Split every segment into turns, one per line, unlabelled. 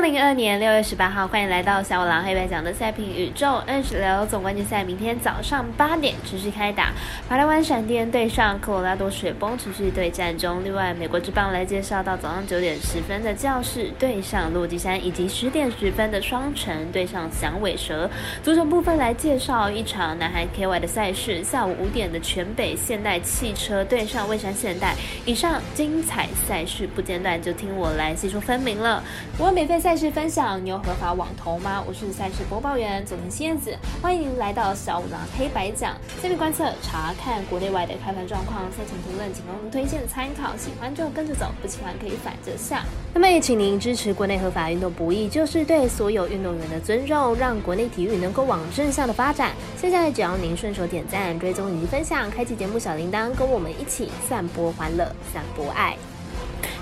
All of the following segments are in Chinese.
二零二年六月十八号，欢迎来到小五郎黑白讲的赛评宇宙。二十六总冠军赛明天早上八点持续开打，马来湾闪电对上科罗拉多雪崩持续对战中。另外，美国之棒来介绍到早上九点十分的教室对上落基山，以及十点十分的双城对上响尾蛇。足球部分来介绍一场南韩 KY 的赛事，下午五点的全北现代汽车对上蔚山现代。以上精彩赛事不间断，就听我来细说分明了。我每赛赛事分享，你有合法网投吗？我是赛事播报员佐藤新燕子，欢迎您来到小五郎黑白讲。下面观测查看国内外的开盘状况，赛前评论仅供推荐参考，喜欢就跟着走，不喜欢可以反着下。那么也请您支持国内合法运动不易，就是对所有运动员的尊重，让国内体育能够往正向的发展。现在只要您顺手点赞、追踪以及分享，开启节目小铃铛，跟我们一起散播欢乐，散播爱。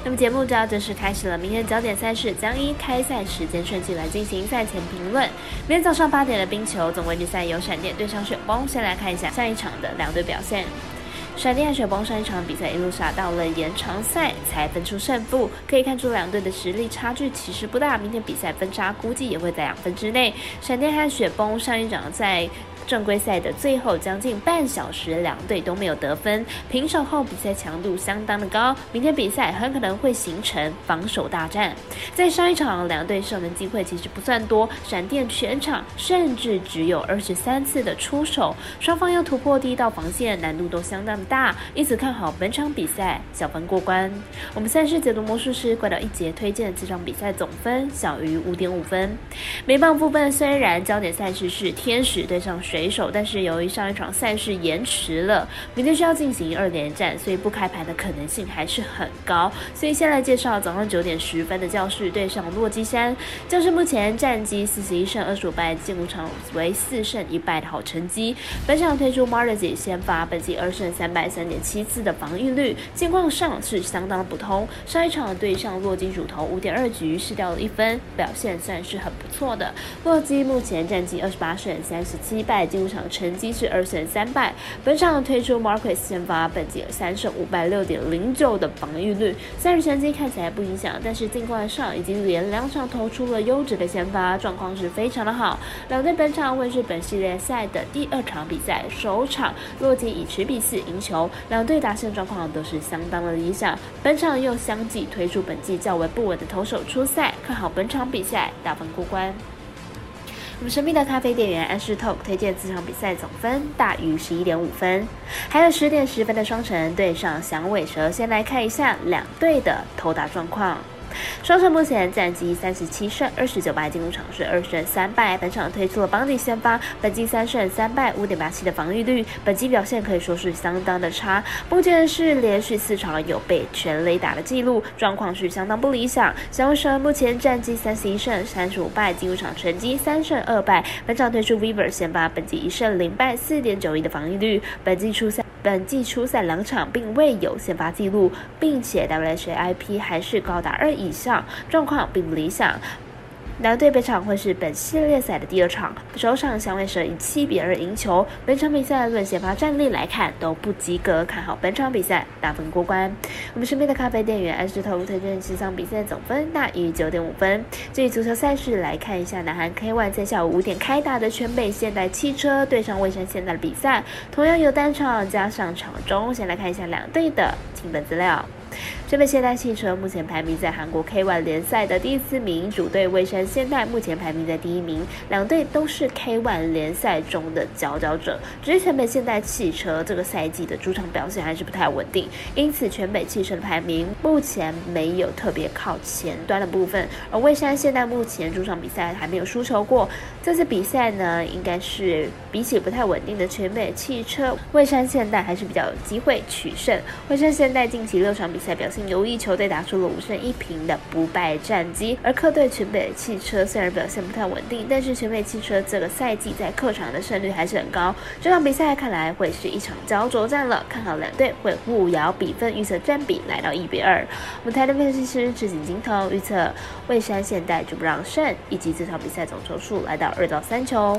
那么节目就要正式开始了。明天焦点赛事将依开赛时间顺序来进行赛前评论。明天早上八点的冰球总冠军赛由闪电对上雪崩，先来看一下上一场的两队表现。闪电和雪崩上一场比赛一路杀到了延长赛才分出胜负，可以看出两队的实力差距其实不大。明天比赛分差估计也会在两分之内。闪电和雪崩上一场在。正规赛的最后将近半小时，两队都没有得分，平手后比赛强度相当的高。明天比赛很可能会形成防守大战。在上一场，两队射门机会其实不算多，闪电全场甚至只有二十三次的出手，双方要突破第一道防线难度都相当的大，因此看好本场比赛小分过关。我们赛事解读魔术师怪盗一节推荐这场比赛总分小于五点五分。美棒部分虽然焦点赛事是天使对上水。手，但是由于上一场赛事延迟了，明天需要进行二连战，所以不开盘的可能性还是很高。所以先来介绍早上九点十分的教室对上洛基山，教室目前战绩四十一胜二十五败，进入场为四胜一败的好成绩。本场推出 m a r z i 先发，本季二胜三败，三点七次的防御率，近况上是相当的不同。上一场对上洛基主投五点二局失掉了一分，表现算是很不错的。洛基目前战绩二十八胜三十七败。进入场成绩是二胜三败，本场推出 Marcus 先发，本季三胜五败，六点零九的防御率，赛事成绩看起来不影响，但是进冠上已经连两场投出了优质的先发，状况是非常的好。两队本场会是本系列赛的第二场比赛，首场洛基以持比四赢球，两队打线状况都是相当的理想。本场又相继推出本季较为不稳的投手出赛，看好本场比赛大分过关。我们神秘的咖啡店员安士透推荐这场比赛总分大于十一点五分，还有十点十分的双城对上响尾蛇。先来看一下两队的投打状况。双城目前战绩三十七胜二十九败，进入场是二胜三败。本场推出了邦迪先发，本季三胜三败，五点八七的防御率，本季表现可以说是相当的差。目前是连续四场有被全垒打的记录，状况是相当不理想。小蛇目前战绩三十一胜三十五败，进入场成绩三胜二败。本场推出 Weaver 先发，本季一胜零败，四点九一的防御率，本季初赛。本季初赛两场并未有先发记录，并且 WHIP 还是高达二以上，状况并不理想。两队本场会是本系列赛的第二场，首场响尾蛇以七比二赢球。本场比赛论先发战力来看都不及格，看好本场比赛大分过关。我们身边的咖啡店员安石头推荐这场比赛总分大于九点五分。至于足球赛事来看一下，南韩 K1 在下午五点开打的全北现代汽车对上蔚山现代的比赛，同样有单场加上场中。先来看一下两队的基本资料。这北现代汽车目前排名在韩国 K1 联赛的第四名，主队蔚山现代目前排名在第一名，两队都是 K1 联赛中的佼佼者。只是全北现代汽车这个赛季的主场表现还是不太稳定，因此全北汽车的排名目前没有特别靠前端的部分。而蔚山现代目前主场比赛还没有输球过，这次比赛呢，应该是比起不太稳定的全北汽车，蔚山现代还是比较有机会取胜。蔚山现代近期六场比赛。在表现优异，球队打出了五胜一平的不败战绩。而客队全北汽车虽然表现不太稳定，但是全北汽车这个赛季在客场的胜率还是很高。这场比赛看来会是一场焦灼战了，看好两队会互摇比分，预测占比来到一比二。我们台的分析师赤井金头预测蔚山现代主不让胜，以及这场比赛总球数来到二到三球。